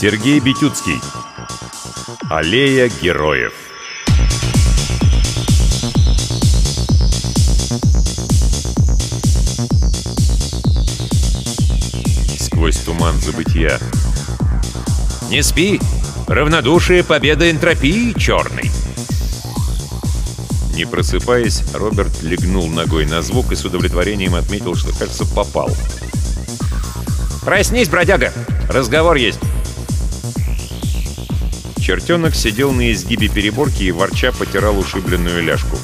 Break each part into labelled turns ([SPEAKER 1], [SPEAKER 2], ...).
[SPEAKER 1] Сергей Бетюцкий Аллея героев Сквозь туман забытия
[SPEAKER 2] Не спи! Равнодушие — победа энтропии черной.
[SPEAKER 1] Не просыпаясь, Роберт легнул ногой на звук и с удовлетворением отметил, что, кажется, попал.
[SPEAKER 2] «Проснись, бродяга! Разговор есть!»
[SPEAKER 1] Чертенок сидел на изгибе переборки и ворча потирал ушибленную ляжку.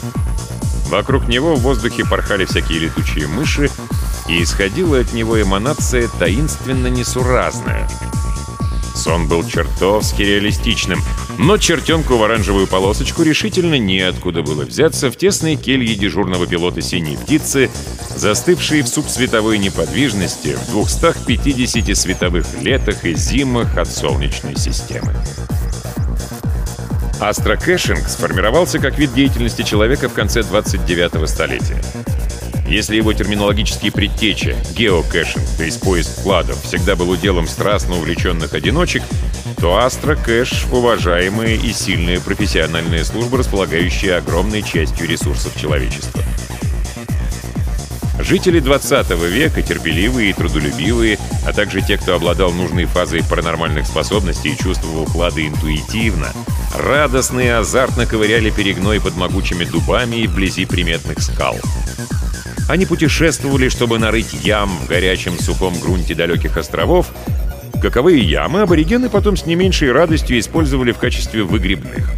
[SPEAKER 1] Вокруг него в воздухе порхали всякие летучие мыши, и исходила от него эманация таинственно несуразная. Сон был чертовски реалистичным, но чертенку в оранжевую полосочку решительно неоткуда было взяться в тесной келье дежурного пилота «Синей птицы», застывшей в субсветовой неподвижности в 250 световых летах и зимах от Солнечной системы. Астрокэшинг сформировался как вид деятельности человека в конце 29-го столетия. Если его терминологические предтечи, геокэшинг, то есть поиск вкладов, всегда был уделом страстно увлеченных одиночек, то Астрокэш — уважаемая и сильная профессиональная служба, располагающая огромной частью ресурсов человечества. Жители 20 века, терпеливые и трудолюбивые, а также те, кто обладал нужной фазой паранормальных способностей и чувствовал клады интуитивно, радостно и азартно ковыряли перегной под могучими дубами и вблизи приметных скал. Они путешествовали, чтобы нарыть ям в горячем сухом грунте далеких островов, каковые ямы аборигены потом с не меньшей радостью использовали в качестве выгребных.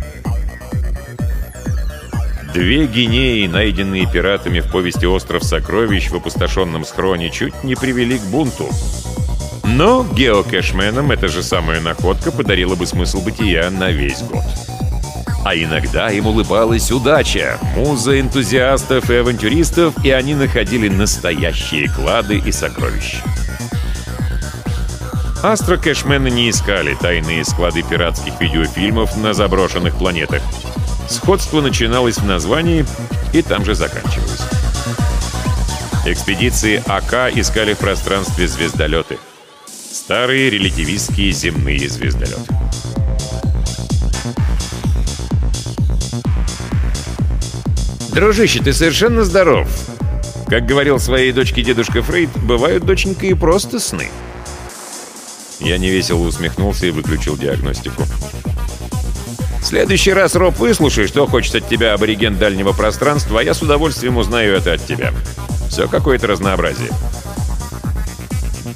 [SPEAKER 1] Две гинеи, найденные пиратами в повести «Остров сокровищ» в опустошенном схроне, чуть не привели к бунту. Но геокэшменам эта же самая находка подарила бы смысл бытия на весь год. А иногда им улыбалась удача, муза энтузиастов и авантюристов, и они находили настоящие клады и сокровища. Астро-кэшмены не искали тайные склады пиратских видеофильмов на заброшенных планетах. Сходство начиналось в названии и там же заканчивалось. Экспедиции АК искали в пространстве звездолеты. Старые релятивистские земные звездолеты.
[SPEAKER 2] Дружище, ты совершенно здоров. Как говорил своей дочке дедушка Фрейд, бывают, доченька, и просто сны.
[SPEAKER 1] Я невесело усмехнулся и выключил диагностику.
[SPEAKER 2] В следующий раз, Роб, выслушай, что хочет от тебя абориген дальнего пространства, а я с удовольствием узнаю это от тебя. Все какое-то разнообразие.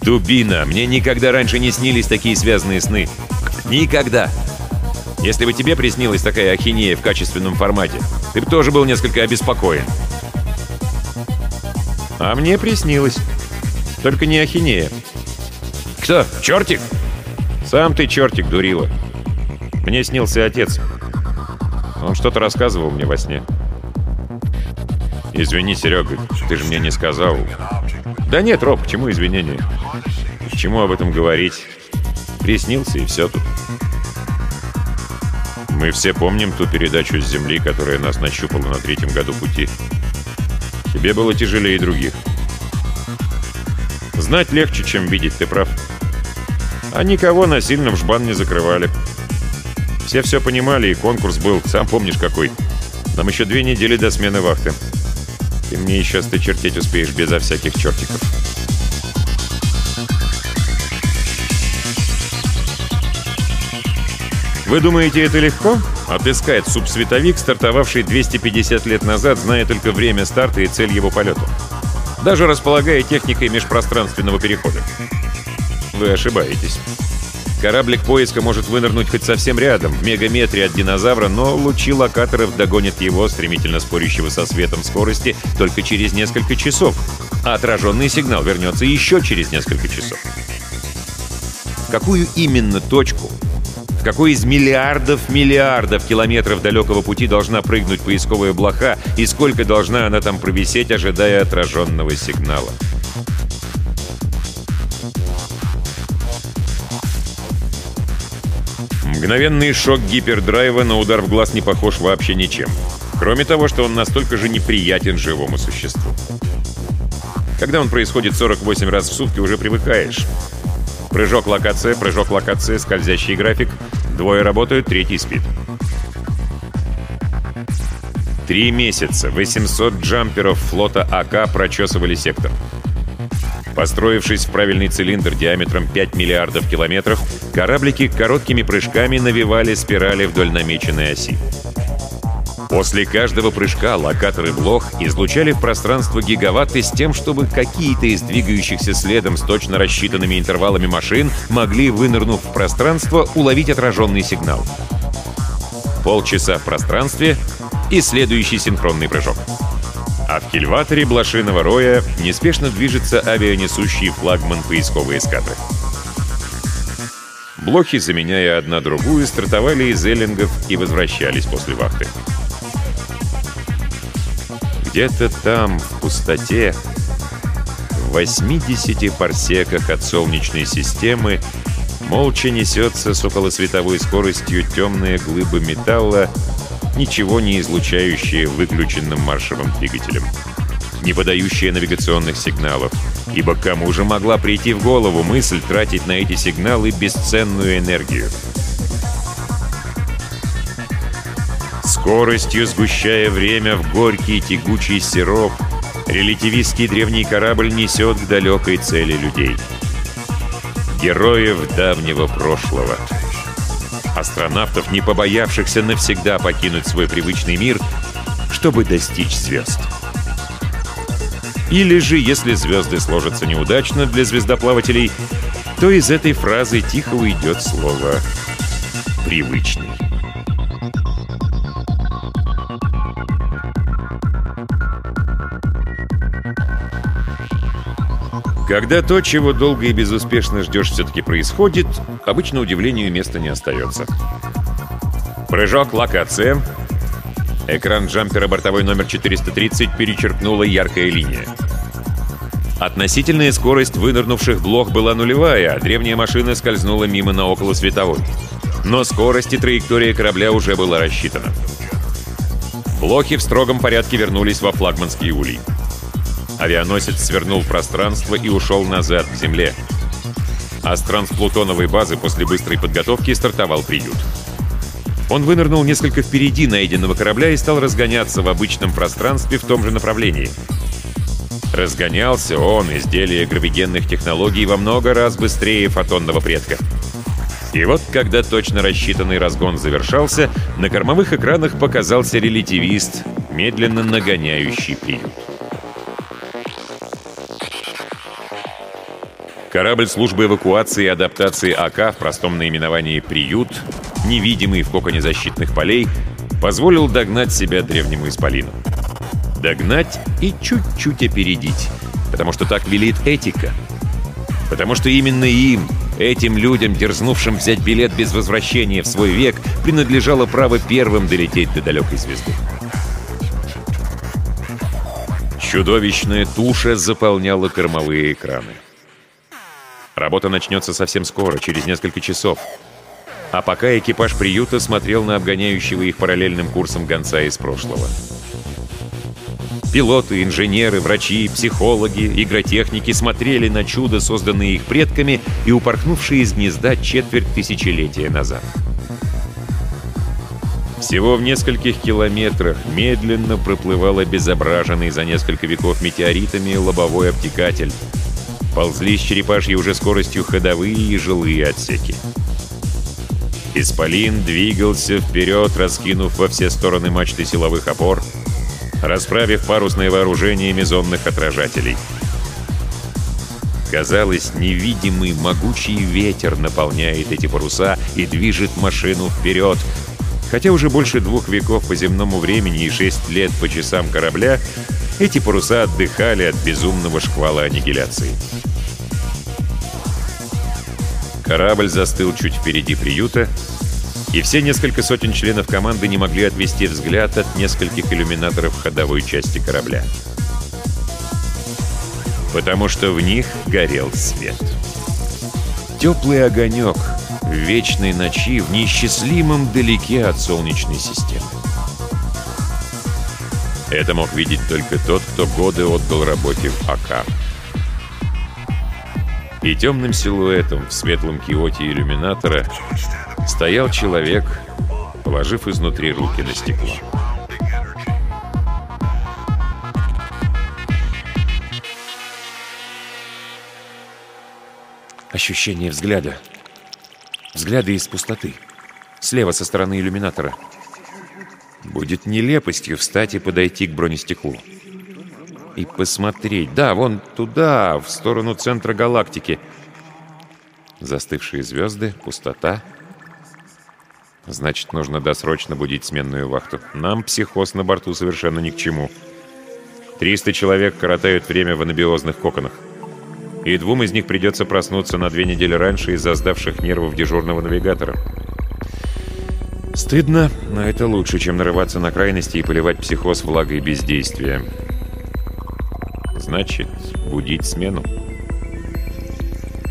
[SPEAKER 2] Дубина, мне никогда раньше не снились такие связанные сны. Никогда. Если бы тебе приснилась такая ахинея в качественном формате, ты бы тоже был несколько обеспокоен.
[SPEAKER 1] А мне приснилось. Только не ахинея.
[SPEAKER 2] Кто? Чертик?
[SPEAKER 1] Сам ты чертик, дурила. Мне снился отец. Он что-то рассказывал мне во сне. Извини, Серега, ты же мне не сказал. Да нет, Роб, к чему извинения? К чему об этом говорить? Приснился и все тут. Мы все помним ту передачу с Земли, которая нас нащупала на третьем году пути. Тебе было тяжелее других. Знать легче, чем видеть, ты прав. А никого насильно в жбан не закрывали. Все все понимали, и конкурс был, сам помнишь какой. Нам еще две недели до смены вахты. Ты мне еще стычертеть успеешь безо всяких чертиков. Вы думаете, это легко? Отыскать субсветовик, стартовавший 250 лет назад, зная только время старта и цель его полета. Даже располагая техникой межпространственного перехода. Вы ошибаетесь. Кораблик поиска может вынырнуть хоть совсем рядом, в мегаметре от динозавра, но лучи локаторов догонят его, стремительно спорящего со светом скорости, только через несколько часов, а отраженный сигнал вернется еще через несколько часов. Какую именно точку
[SPEAKER 2] какой из миллиардов миллиардов километров далекого пути должна прыгнуть поисковая блоха и сколько должна она там провисеть, ожидая отраженного сигнала? Мгновенный шок гипердрайва на удар в глаз не похож вообще ничем. Кроме того, что он настолько же неприятен живому существу. Когда он происходит 48 раз в сутки, уже привыкаешь. Прыжок локация, прыжок локация, скользящий график. Двое работают, третий спит. Три месяца 800 джамперов флота АК прочесывали сектор. Построившись в правильный цилиндр диаметром 5 миллиардов километров, кораблики короткими прыжками навивали спирали вдоль намеченной оси. После каждого прыжка локаторы блох излучали в пространство гигаватты с тем, чтобы какие-то из двигающихся следом с точно рассчитанными интервалами машин могли, вынырнув в пространство, уловить отраженный сигнал. Полчаса в пространстве и следующий синхронный прыжок. А в кильваторе Блошиного роя неспешно движется авианесущий флагман поисковой эскадры. Блохи, заменяя одна другую, стартовали из эллингов и возвращались после вахты. Где-то там, в пустоте, в 80 парсеках от Солнечной системы, молча несется с околосветовой скоростью темная глыба металла, ничего не излучающая выключенным маршевым двигателем, не подающая навигационных сигналов, ибо кому же могла прийти в голову мысль тратить на эти сигналы бесценную энергию? Скоростью сгущая время в горький тягучий сироп, релятивистский древний корабль несет к далекой цели людей. Героев давнего прошлого. Астронавтов, не побоявшихся навсегда покинуть свой привычный мир, чтобы достичь звезд. Или же, если звезды сложатся неудачно для звездоплавателей, то из этой фразы тихо уйдет слово «привычный». Когда то, чего долго и безуспешно ждешь, все-таки происходит, обычно удивлению места не остается. Прыжок, локация. Экран джампера бортовой номер 430 перечеркнула яркая линия. Относительная скорость вынырнувших блох была нулевая, а древняя машина скользнула мимо на около световой. Но скорость и траектория корабля уже была рассчитана. Блохи в строгом порядке вернулись во флагманский улей. Авианосец свернул в пространство и ушел назад, к земле. А с трансплутоновой базы после быстрой подготовки стартовал приют. Он вынырнул несколько впереди найденного корабля и стал разгоняться в обычном пространстве в том же направлении. Разгонялся он, изделие гравигенных технологий, во много раз быстрее фотонного предка. И вот, когда точно рассчитанный разгон завершался, на кормовых экранах показался релятивист, медленно нагоняющий приют. Корабль службы эвакуации и адаптации АК в простом наименовании «Приют», невидимый в коконе защитных полей, позволил догнать себя древнему исполину. Догнать и чуть-чуть опередить, потому что так велит этика. Потому что именно им, этим людям, дерзнувшим взять билет без возвращения в свой век, принадлежало право первым долететь до далекой звезды. Чудовищная туша заполняла кормовые экраны. Работа начнется совсем скоро, через несколько часов. А пока экипаж приюта смотрел на обгоняющего их параллельным курсом гонца из прошлого. Пилоты, инженеры, врачи, психологи, игротехники смотрели на чудо, созданное их предками и упорхнувшие из гнезда четверть тысячелетия назад. Всего в нескольких километрах медленно проплывал обезображенный за несколько веков метеоритами лобовой обтекатель — ползли с черепашьей уже скоростью ходовые и жилые отсеки. Исполин двигался вперед, раскинув во все стороны мачты силовых опор, расправив парусное вооружение мезонных отражателей. Казалось, невидимый могучий ветер наполняет эти паруса и движет машину вперед, хотя уже больше двух веков по земному времени и шесть лет по часам корабля эти паруса отдыхали от безумного шквала аннигиляции. Корабль застыл чуть впереди приюта, И все несколько сотен членов команды не могли отвести взгляд от нескольких иллюминаторов ходовой части корабля. Потому что в них горел свет. Теплый огонек в вечной ночи в неисчислимом далеке от Солнечной системы. Это мог видеть только тот, кто годы отдал работе в АК. И темным силуэтом в светлом киоте иллюминатора стоял человек, положив изнутри руки на стекло. Ощущение взгляда. Взгляды из пустоты. Слева со стороны иллюминатора. Будет нелепостью встать и подойти к бронестеклу. И посмотреть. Да, вон туда, в сторону центра галактики. Застывшие звезды, пустота. Значит, нужно досрочно будить сменную вахту. Нам психоз на борту совершенно ни к чему. 300 человек коротают время в анабиозных коконах. И двум из них придется проснуться на две недели раньше из-за сдавших нервов дежурного навигатора. Стыдно, но это лучше, чем нарываться на крайности и поливать психоз влагой бездействия. Значит, будить смену.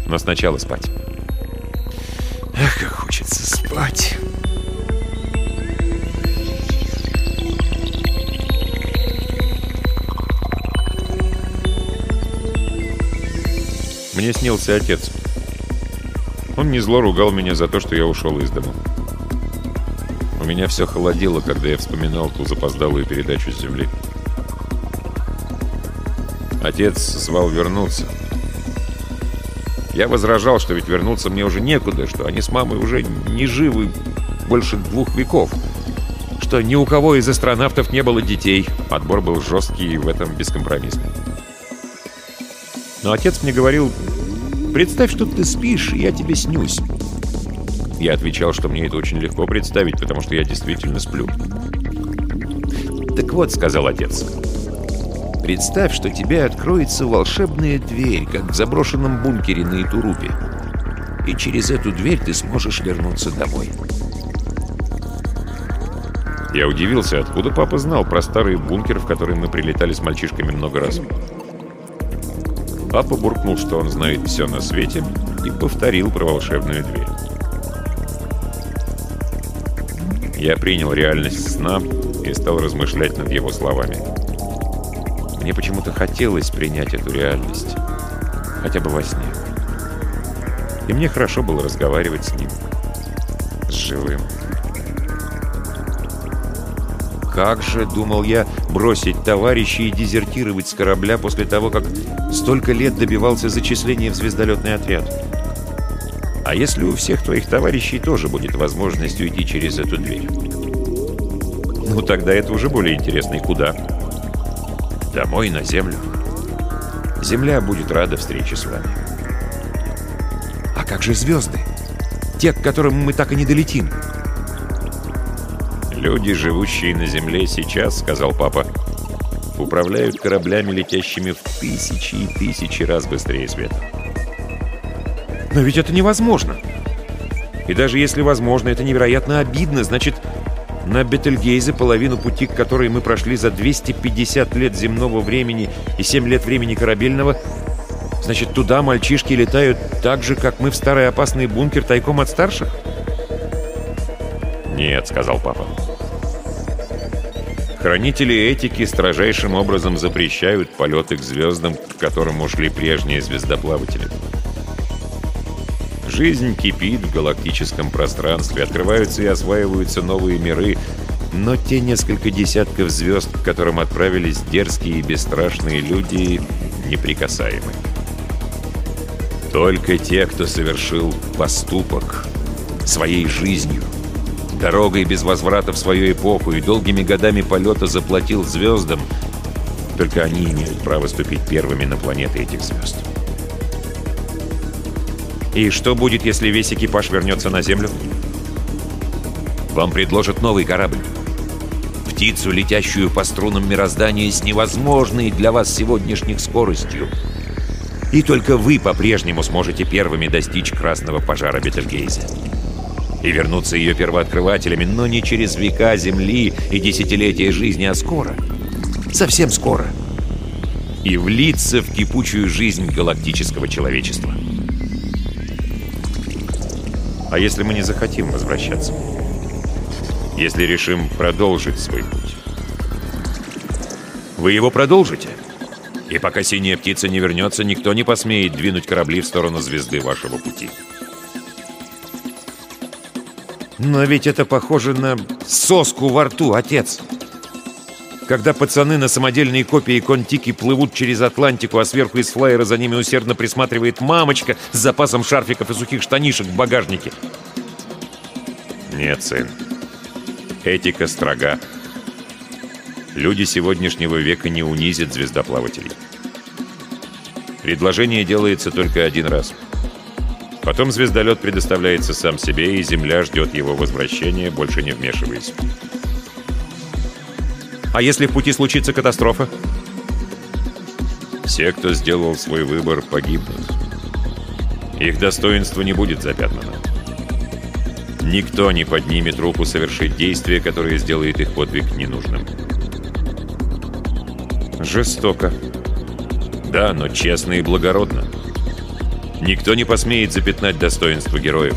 [SPEAKER 2] Но сначала спать. Ах, как хочется спать. Мне снился отец. Он не зло ругал меня за то, что я ушел из дома. Меня все холодило, когда я вспоминал ту запоздалую передачу с земли. Отец звал вернуться. Я возражал, что ведь вернуться мне уже некуда, что они с мамой уже не живы больше двух веков, что ни у кого из астронавтов не было детей. Отбор был жесткий и в этом бескомпромиссный. Но отец мне говорил, Представь, что ты спишь, и я тебе снюсь. Я отвечал, что мне это очень легко представить, потому что я действительно сплю. «Так вот», — сказал отец, — «представь, что тебе откроется волшебная дверь, как в заброшенном бункере на Итурупе, и через эту дверь ты сможешь вернуться домой». Я удивился, откуда папа знал про старый бункер, в который мы прилетали с мальчишками много раз. Папа буркнул, что он знает все на свете, и повторил про волшебную дверь. Я принял реальность сна и стал размышлять над его словами. Мне почему-то хотелось принять эту реальность, хотя бы во сне. И мне хорошо было разговаривать с ним, с живым. Как же, думал я, бросить товарищей и дезертировать с корабля после того, как столько лет добивался зачисления в звездолетный отряд? А если у всех твоих товарищей тоже будет возможность уйти через эту дверь? Ну, тогда это уже более интересно. И куда? Домой, на Землю. Земля будет рада встрече с вами. А как же звезды? Те, к которым мы так и не долетим. «Люди, живущие на Земле сейчас, — сказал папа, — управляют кораблями, летящими в тысячи и тысячи раз быстрее света». «Но ведь это невозможно!» «И даже если возможно, это невероятно обидно. Значит, на Бетельгейзе, половину пути, к которой мы прошли за 250 лет земного времени и 7 лет времени корабельного, значит, туда мальчишки летают так же, как мы в старый опасный бункер тайком от старших?» «Нет», — сказал папа. Хранители этики строжайшим образом запрещают полеты к звездам, к которым ушли прежние звездоплаватели. Жизнь кипит в галактическом пространстве, открываются и осваиваются новые миры, но те несколько десятков звезд, к которым отправились дерзкие и бесстрашные люди, неприкасаемы. Только те, кто совершил поступок своей жизнью, дорогой без возврата в свою эпоху и долгими годами полета заплатил звездам, только они имеют право ступить первыми на планеты этих звезд. И что будет, если весь экипаж вернется на Землю? Вам предложат новый корабль. Птицу, летящую по струнам мироздания с невозможной для вас сегодняшних скоростью. И только вы по-прежнему сможете первыми достичь красного пожара Бетельгейзе. и вернуться ее первооткрывателями, но не через века Земли и десятилетия жизни, а скоро. Совсем скоро. И влиться в кипучую жизнь галактического человечества. А если мы не захотим возвращаться? Если решим продолжить свой путь? Вы его продолжите? И пока синяя птица не вернется, никто не посмеет двинуть корабли в сторону звезды вашего пути. Но ведь это похоже на соску во рту, отец. Когда пацаны на самодельные копии Контики плывут через Атлантику, а сверху из флайера за ними усердно присматривает мамочка с запасом шарфиков и сухих штанишек в багажнике. Нет, сын. Этика строга. Люди сегодняшнего века не унизят звездоплавателей. Предложение делается только один раз — Потом звездолет предоставляется сам себе, и Земля ждет его возвращения, больше не вмешиваясь. А если в пути случится катастрофа? Все, кто сделал свой выбор, погибнут. Их достоинство не будет запятнано. Никто не поднимет руку совершить действие, которое сделает их подвиг ненужным. Жестоко. Да, но честно и благородно. Никто не посмеет запятнать достоинство героев.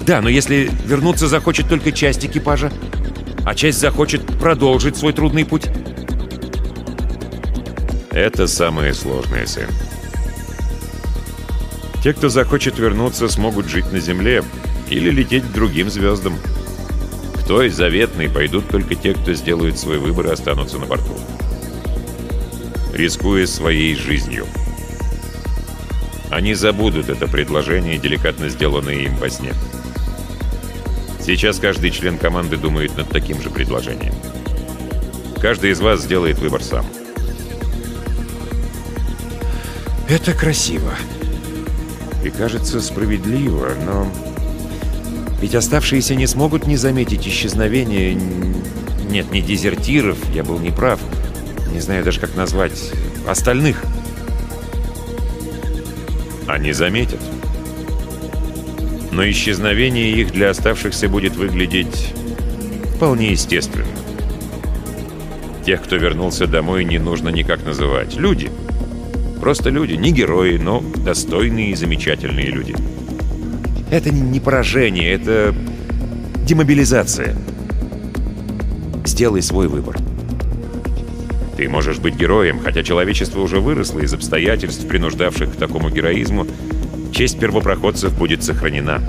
[SPEAKER 2] Да, но если вернуться захочет только часть экипажа, а часть захочет продолжить свой трудный путь? Это самое сложное, сын. Те, кто захочет вернуться, смогут жить на Земле или лететь к другим звездам. К той заветной пойдут только те, кто сделает свой выбор и останутся на борту. Рискуя своей жизнью. Они забудут это предложение, деликатно сделанное им во сне. Сейчас каждый член команды думает над таким же предложением. Каждый из вас сделает выбор сам. Это красиво. И кажется справедливо, но... Ведь оставшиеся не смогут не заметить исчезновения... Нет, не дезертиров, я был неправ. Не знаю даже, как назвать. Остальных. Они заметят. Но исчезновение их для оставшихся будет выглядеть вполне естественно. Тех, кто вернулся домой, не нужно никак называть. Люди. Просто люди, не герои, но достойные и замечательные люди. Это не поражение, это демобилизация. Сделай свой выбор. Ты можешь быть героем, хотя человечество уже выросло из обстоятельств, принуждавших к такому героизму. Честь первопроходцев будет сохранена.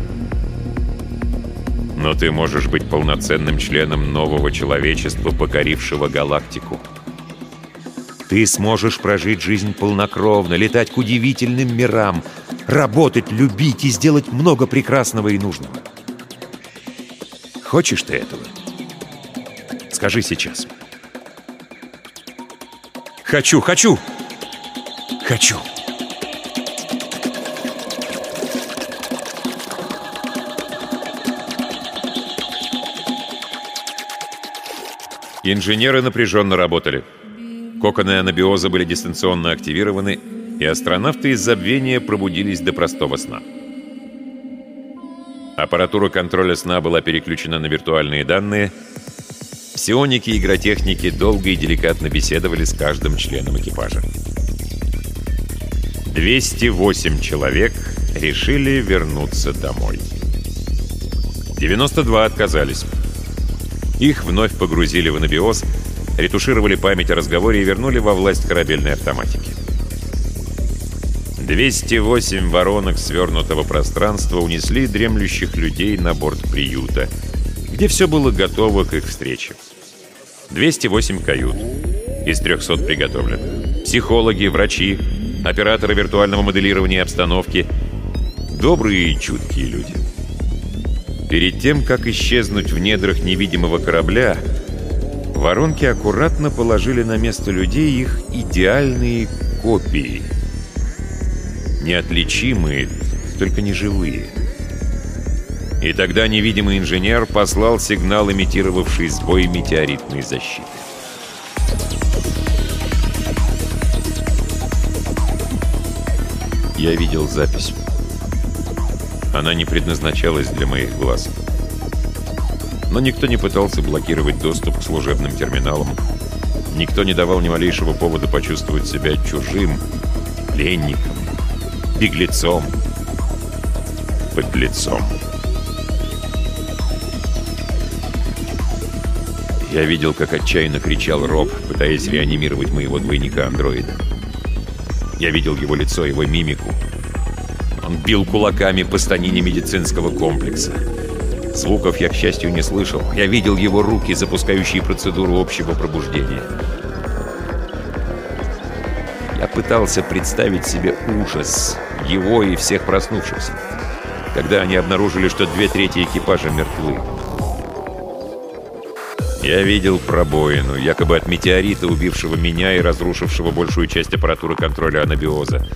[SPEAKER 2] Но ты можешь быть полноценным членом нового человечества, покорившего галактику. Ты сможешь прожить жизнь полнокровно, летать к удивительным мирам, работать, любить и сделать много прекрасного и нужного. Хочешь ты этого? Скажи сейчас. — Хочу, хочу! Хочу! Инженеры напряженно работали. Коконы анабиоза были дистанционно активированы, и астронавты из забвения пробудились до простого сна. Аппаратура контроля сна была переключена на виртуальные данные — Псионики и игротехники долго и деликатно беседовали с каждым членом экипажа. 208 человек решили вернуться домой. 92 отказались. Их вновь погрузили в анабиоз, ретушировали память о разговоре и вернули во власть корабельной автоматики. 208 воронок свернутого пространства унесли дремлющих людей на борт приюта, где все было готово к их встрече. 208 кают. Из 300 приготовлены. Психологи, врачи, операторы виртуального моделирования обстановки. Добрые и чуткие люди. Перед тем, как исчезнуть в недрах невидимого корабля, воронки аккуратно положили на место людей их идеальные копии. Неотличимые, только не живые. И тогда невидимый инженер послал сигнал, имитировавший сбой метеоритной защиты. Я видел запись.
[SPEAKER 1] Она не предназначалась для моих глаз. Но никто не пытался блокировать доступ к служебным терминалам. Никто не давал ни малейшего повода почувствовать себя чужим, пленником, беглецом, подлецом. Я видел, как отчаянно кричал Роб, пытаясь реанимировать моего двойника-андроида. Я видел его лицо, его мимику. Он бил кулаками по станине медицинского комплекса. Звуков я, к счастью, не слышал. Я видел его руки, запускающие процедуру общего пробуждения. Я пытался представить себе ужас его и всех проснувшихся, когда они обнаружили, что две трети экипажа мертвы. Я видел пробоину, якобы от метеорита, убившего меня и разрушившего большую часть аппаратуры контроля анабиоза.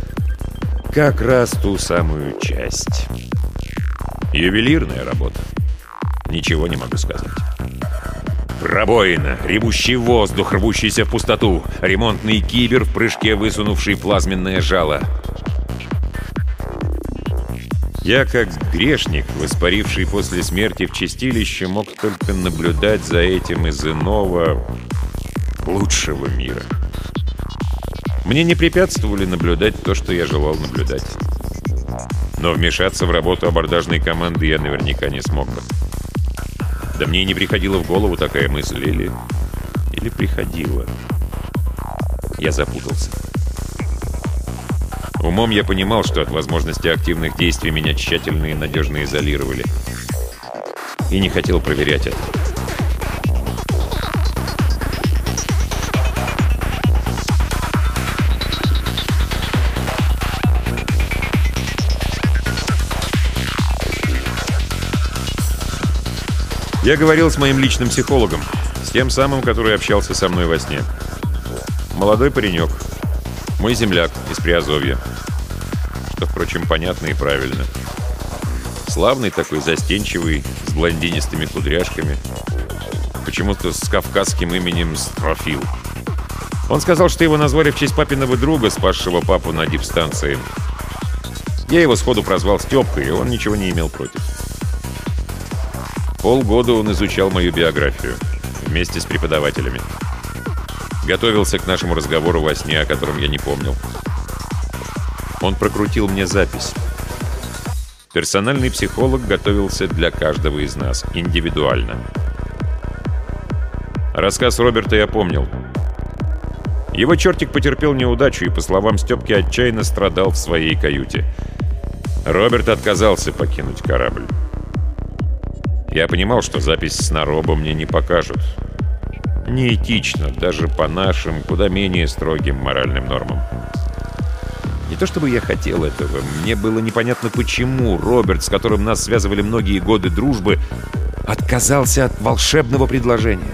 [SPEAKER 1] Как раз ту самую часть. Ювелирная работа. Ничего не могу сказать. Пробоина, ревущий воздух, рвущийся в пустоту, ремонтный кибер в прыжке, высунувший плазменное жало — я, как грешник, воспаривший после смерти в чистилище, мог только наблюдать за этим из иного, лучшего мира. Мне не препятствовали наблюдать то, что я желал наблюдать. Но вмешаться в работу абордажной команды я наверняка не смог бы. Да мне и не приходила в голову такая мысль, или... или приходила. Я запутался. Умом я понимал, что от возможности активных действий меня тщательно и надежно изолировали. И не хотел проверять это. Я говорил с моим личным психологом, с тем самым, который общался со мной во сне. Молодой паренек, мой земляк из Приазовья что, впрочем, понятно и правильно. Славный такой, застенчивый, с блондинистыми кудряшками. Почему-то с кавказским именем Строфил. Он сказал, что его назвали в честь папиного друга, спасшего папу на дипстанции. Я его сходу прозвал Степкой, и он ничего не имел против. Полгода он изучал мою биографию вместе с преподавателями. Готовился к нашему разговору во сне, о котором я не помнил. Он прокрутил мне запись. Персональный психолог готовился для каждого из нас, индивидуально. Рассказ Роберта я помнил. Его чертик потерпел неудачу и, по словам Степки, отчаянно страдал в своей каюте. Роберт отказался покинуть корабль. Я понимал, что запись с Нароба мне не покажут. Неэтично, даже по нашим, куда менее строгим моральным нормам. Не то чтобы я хотел этого, мне было непонятно почему Роберт, с которым нас связывали многие годы дружбы, отказался от волшебного предложения.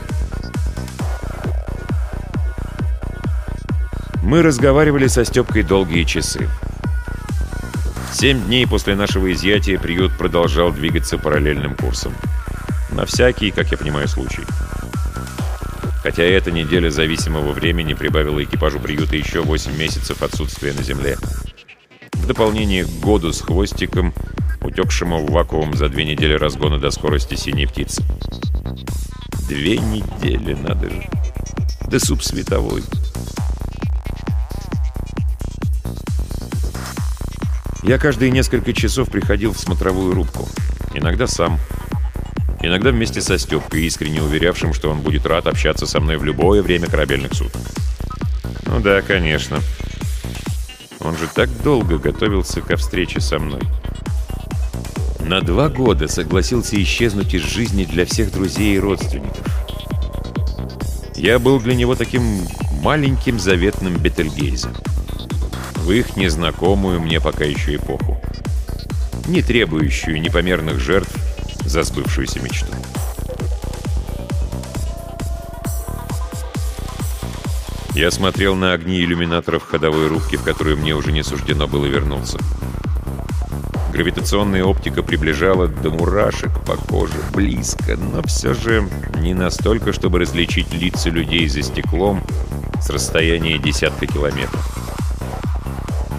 [SPEAKER 1] Мы разговаривали со Степкой долгие часы. Семь дней после нашего изъятия приют продолжал двигаться параллельным курсом. На всякий, как я понимаю, случай. Хотя эта неделя зависимого времени прибавила экипажу приюта еще 8 месяцев отсутствия на Земле. В дополнение к году с хвостиком, утекшему в вакуум за две недели разгона до скорости синей птицы. Две недели, надо же. Да суп световой. Я каждые несколько часов приходил в смотровую рубку. Иногда сам, Иногда вместе со Степкой, искренне уверявшим, что он будет рад общаться со мной в любое время корабельных суток. Ну да, конечно. Он же так долго готовился ко встрече со мной. На два года согласился исчезнуть из жизни для всех друзей и родственников. Я был для него таким маленьким заветным Бетельгейзом. В их незнакомую мне пока еще эпоху. Не требующую непомерных жертв за сбывшуюся мечту. Я смотрел на огни иллюминаторов ходовой рубки, в которую мне уже не суждено было вернуться. Гравитационная оптика приближала до мурашек по коже близко, но все же не настолько, чтобы различить лица людей за стеклом с расстояния десятка километров.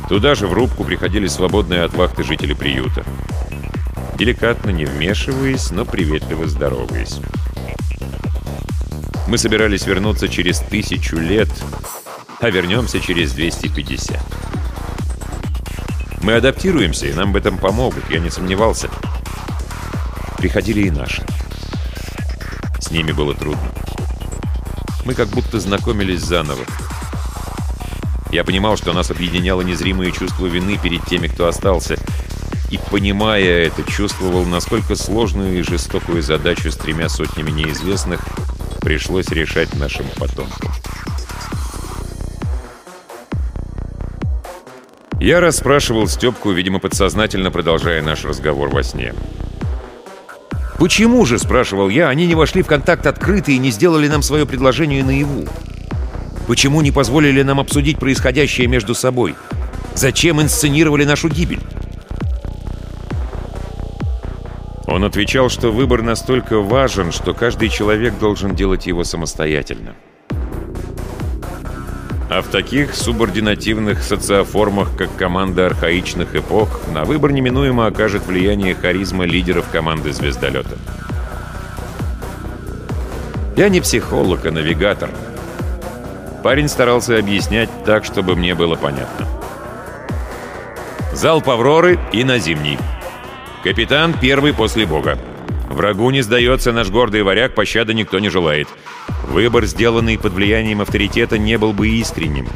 [SPEAKER 1] Туда же в рубку приходили свободные от вахты жители приюта. Деликатно не вмешиваясь, но приветливо здороваясь. Мы собирались вернуться через тысячу лет, а вернемся через 250. Мы адаптируемся, и нам в этом помогут, я не сомневался. Приходили и наши. С ними было трудно. Мы как будто знакомились заново. Я понимал, что нас объединяло незримое чувство вины перед теми, кто остался. И, понимая это, чувствовал, насколько сложную и жестокую задачу с тремя сотнями неизвестных пришлось решать нашим потомкам. Я расспрашивал Степку, видимо, подсознательно продолжая наш разговор во сне. «Почему же, — спрашивал я, — они не вошли в контакт открыто и не сделали нам свое предложение наяву? Почему не позволили нам обсудить происходящее между собой? Зачем инсценировали нашу гибель?» Он отвечал, что выбор настолько важен, что каждый человек должен делать его самостоятельно. А в таких субординативных социоформах, как команда архаичных эпох, на выбор неминуемо окажет влияние харизма лидеров команды звездолета. Я не психолог, а навигатор. Парень старался объяснять так, чтобы мне было понятно. Зал Павроры и на зимний. Капитан первый после бога. Врагу не сдается наш гордый варяг, пощады никто не желает. Выбор, сделанный под влиянием авторитета, не был бы искренним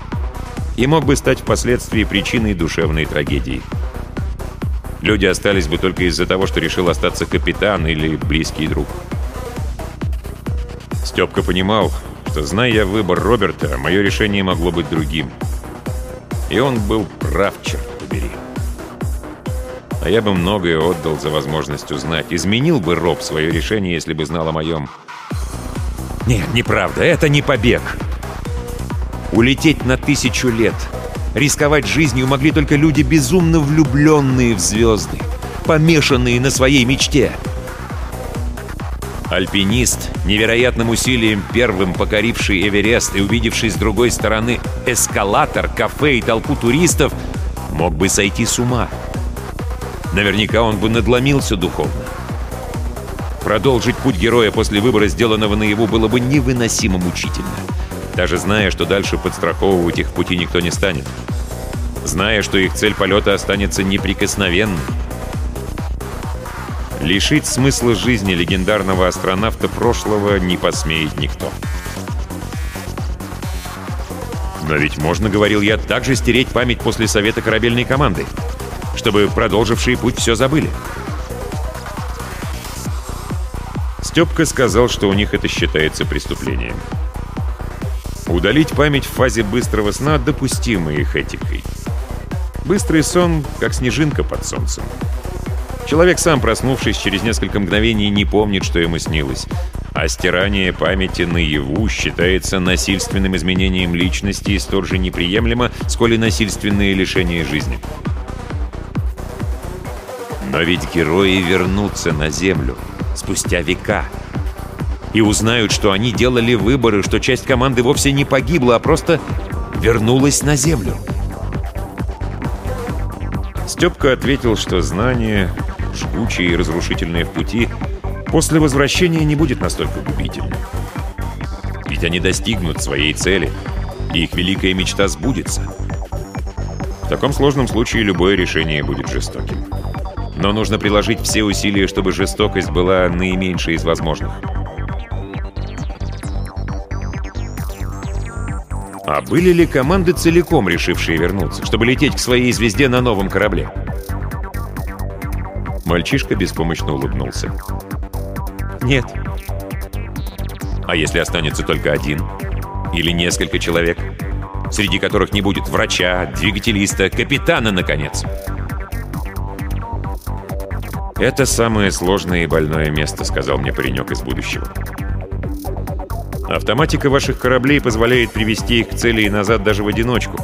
[SPEAKER 1] и мог бы стать впоследствии причиной душевной трагедии. Люди остались бы только из-за того, что решил остаться капитан или близкий друг. Степка понимал, что, зная выбор Роберта, мое решение могло быть другим. И он был прав, черт побери. А я бы многое отдал за возможность узнать. Изменил бы Роб свое решение, если бы знал о моем. Нет, неправда, это не побег. Улететь на тысячу лет. Рисковать жизнью могли только люди, безумно влюбленные в звезды, помешанные на своей мечте. Альпинист, невероятным усилием первым покоривший Эверест и увидевший с другой стороны эскалатор, кафе и толпу туристов, мог бы сойти с ума. Наверняка он бы надломился духовно. Продолжить путь героя после выбора, сделанного наяву, было бы невыносимо мучительно. Даже зная, что дальше подстраховывать их пути никто не станет. Зная, что их цель полета останется неприкосновенной. Лишить смысла жизни легендарного астронавта прошлого не посмеет никто. Но ведь можно, говорил я, также стереть память после совета корабельной команды чтобы продолжившие путь все забыли. Степка сказал, что у них это считается преступлением. Удалить память в фазе быстрого сна допустимо их этикой. Быстрый сон, как снежинка под солнцем. Человек сам, проснувшись через несколько мгновений, не помнит, что ему снилось. А стирание памяти наяву считается насильственным изменением личности и столь же неприемлемо, сколь и насильственное лишение жизни. Но ведь герои вернутся на Землю спустя века и узнают, что они делали выборы, что часть команды вовсе не погибла, а просто вернулась на Землю. Степка ответил, что знание, жгучее и разрушительное в пути, после возвращения не будет настолько губительным. Ведь они достигнут своей цели, и их великая мечта сбудется. В таком сложном случае любое решение будет жестоким. Но нужно приложить все усилия, чтобы жестокость была наименьшей из возможных. А были ли команды целиком решившие вернуться, чтобы лететь к своей звезде на новом корабле? Мальчишка беспомощно улыбнулся. Нет. А если останется только один? Или несколько человек? Среди которых не будет врача, двигателиста, капитана, наконец? «Это самое сложное и больное место», — сказал мне паренек из будущего. «Автоматика ваших кораблей позволяет привести их к цели и назад даже в одиночку.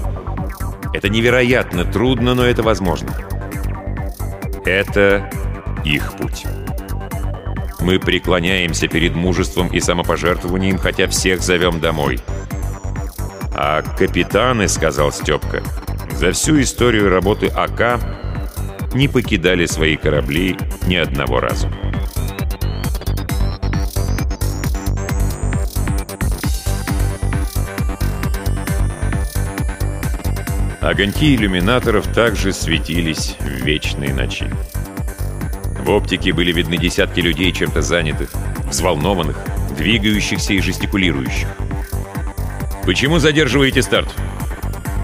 [SPEAKER 1] Это невероятно трудно, но это возможно. Это их путь. Мы преклоняемся перед мужеством и самопожертвованием, хотя всех зовем домой. А капитаны, — сказал Степка, — за всю историю работы АК
[SPEAKER 2] не покидали свои корабли ни одного разу. Огоньки иллюминаторов также светились в вечной ночи. В оптике были видны десятки людей, чем-то занятых, взволнованных, двигающихся и жестикулирующих. «Почему задерживаете старт?»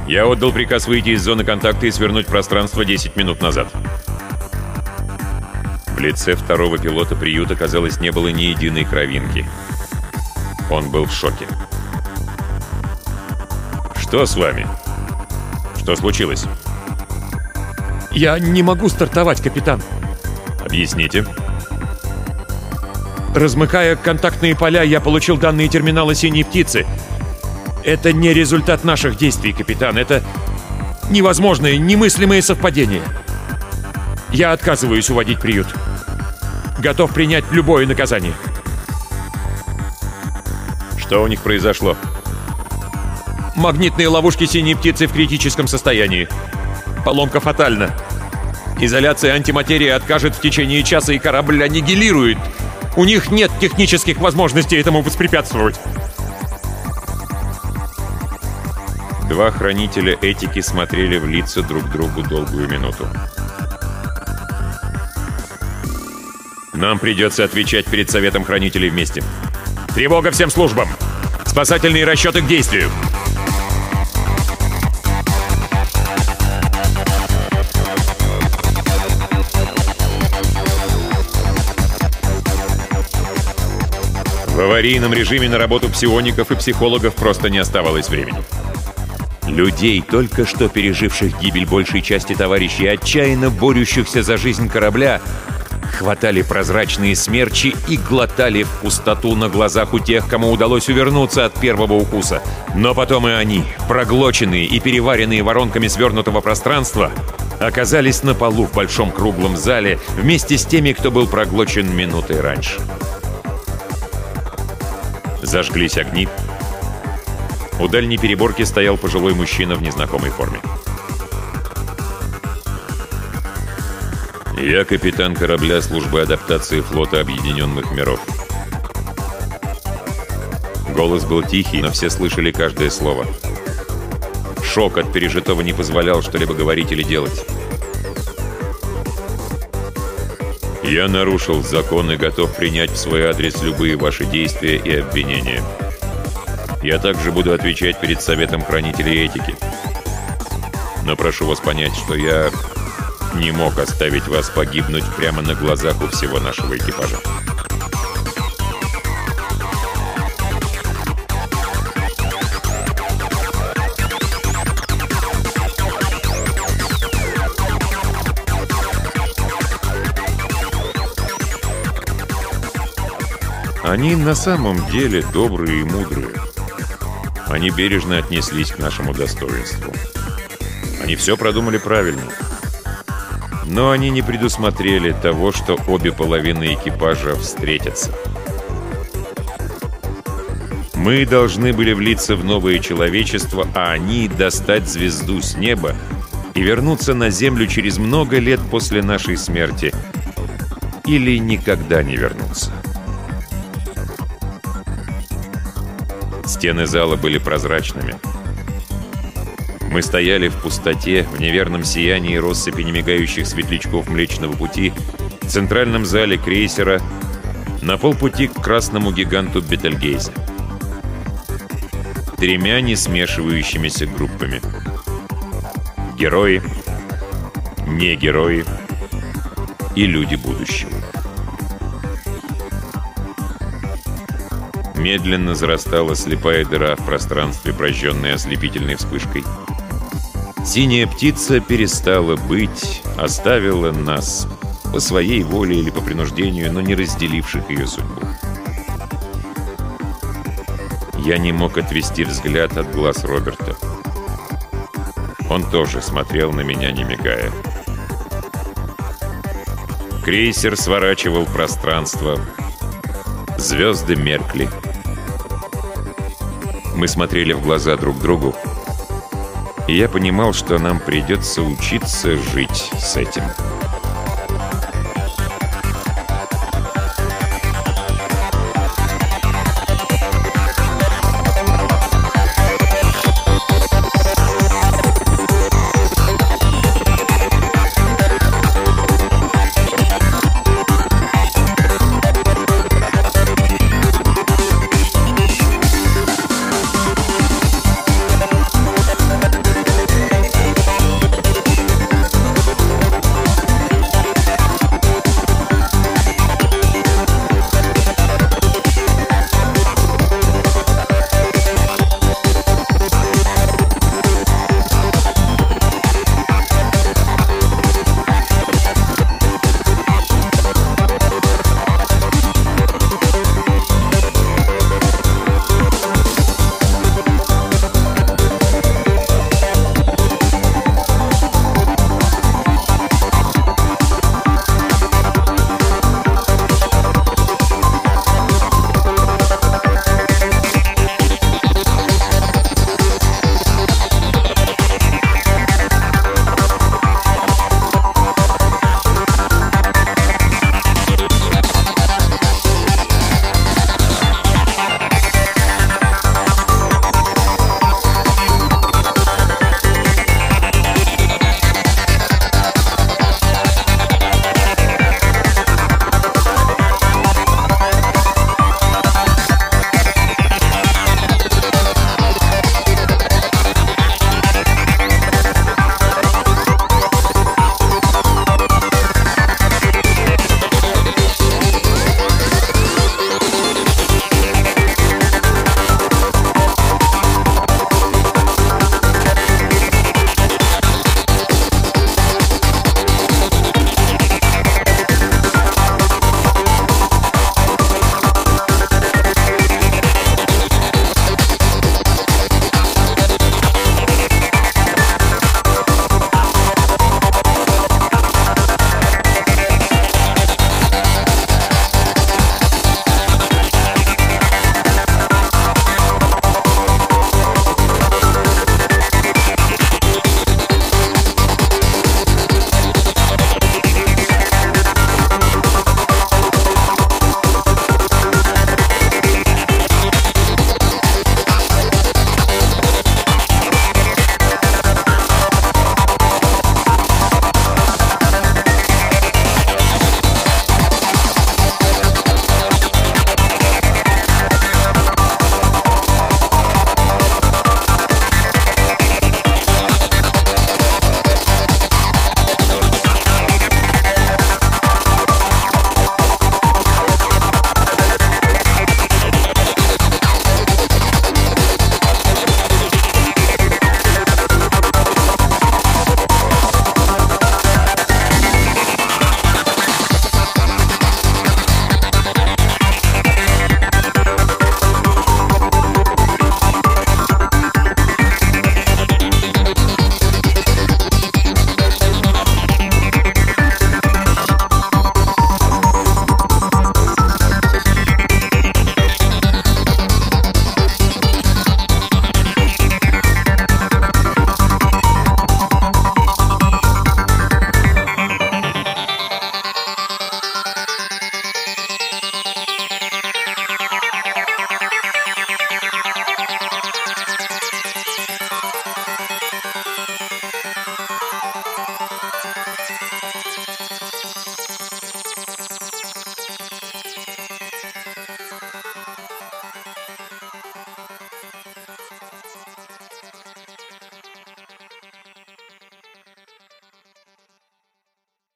[SPEAKER 2] «Я отдал приказ выйти из зоны контакта и свернуть пространство 10 минут назад». В лице второго пилота приюта, казалось, не было ни единой кровинки. Он был в шоке. «Что с вами?» Что случилось?
[SPEAKER 3] Я не могу стартовать, капитан.
[SPEAKER 2] Объясните.
[SPEAKER 3] Размыкая контактные поля, я получил данные терминала «Синей птицы». Это не результат наших действий, капитан. Это невозможное, немыслимое совпадение. Я отказываюсь уводить приют. Готов принять любое наказание.
[SPEAKER 2] Что у них произошло?
[SPEAKER 3] Магнитные ловушки синей птицы в критическом состоянии. Поломка фатальна. Изоляция антиматерии откажет в течение часа, и корабль аннигилирует. У них нет технических возможностей этому воспрепятствовать.
[SPEAKER 2] Два хранителя этики смотрели в лица друг другу долгую минуту. Нам придется отвечать перед Советом Хранителей вместе. Тревога всем службам! Спасательные расчеты к действию! В аварийном режиме на работу псиоников и психологов просто не оставалось времени. Людей, только что переживших гибель большей части товарищей, отчаянно борющихся за жизнь корабля, хватали прозрачные смерчи и глотали в пустоту на глазах у тех, кому удалось увернуться от первого укуса. Но потом и они, проглоченные и переваренные воронками свернутого пространства, оказались на полу в большом круглом зале вместе с теми, кто был проглочен минутой раньше. Зажглись огни. У дальней переборки стоял пожилой мужчина в незнакомой форме. «Я капитан корабля службы адаптации флота Объединенных Миров». Голос был тихий, но все слышали каждое слово. Шок от пережитого не позволял что-либо говорить или делать. Я нарушил закон и готов принять в свой адрес любые ваши действия и обвинения. Я также буду отвечать перед Советом Хранителей Этики. Но прошу вас понять, что я не мог оставить вас погибнуть прямо на глазах у всего нашего экипажа. Они на самом деле добрые и мудрые. Они бережно отнеслись к нашему достоинству. Они все продумали правильно. Но они не предусмотрели того, что обе половины экипажа встретятся. Мы должны были влиться в новое человечество, а они достать звезду с неба и вернуться на Землю через много лет после нашей смерти. Или никогда не вернуться. Стены зала были прозрачными. Мы стояли в пустоте, в неверном сиянии россыпи немигающих светлячков Млечного Пути, в центральном зале крейсера, на полпути к красному гиганту Бетельгейзе. Тремя не смешивающимися группами. Герои, не герои и люди будущего. Медленно зарастала слепая дыра в пространстве, прожженная ослепительной вспышкой. Синяя птица перестала быть, оставила нас по своей воле или по принуждению, но не разделивших ее судьбу. Я не мог отвести взгляд от глаз Роберта. Он тоже смотрел на меня, не мигая. Крейсер сворачивал пространство. Звезды меркли. Мы смотрели в глаза друг другу.
[SPEAKER 1] И я понимал, что нам придется учиться жить с этим.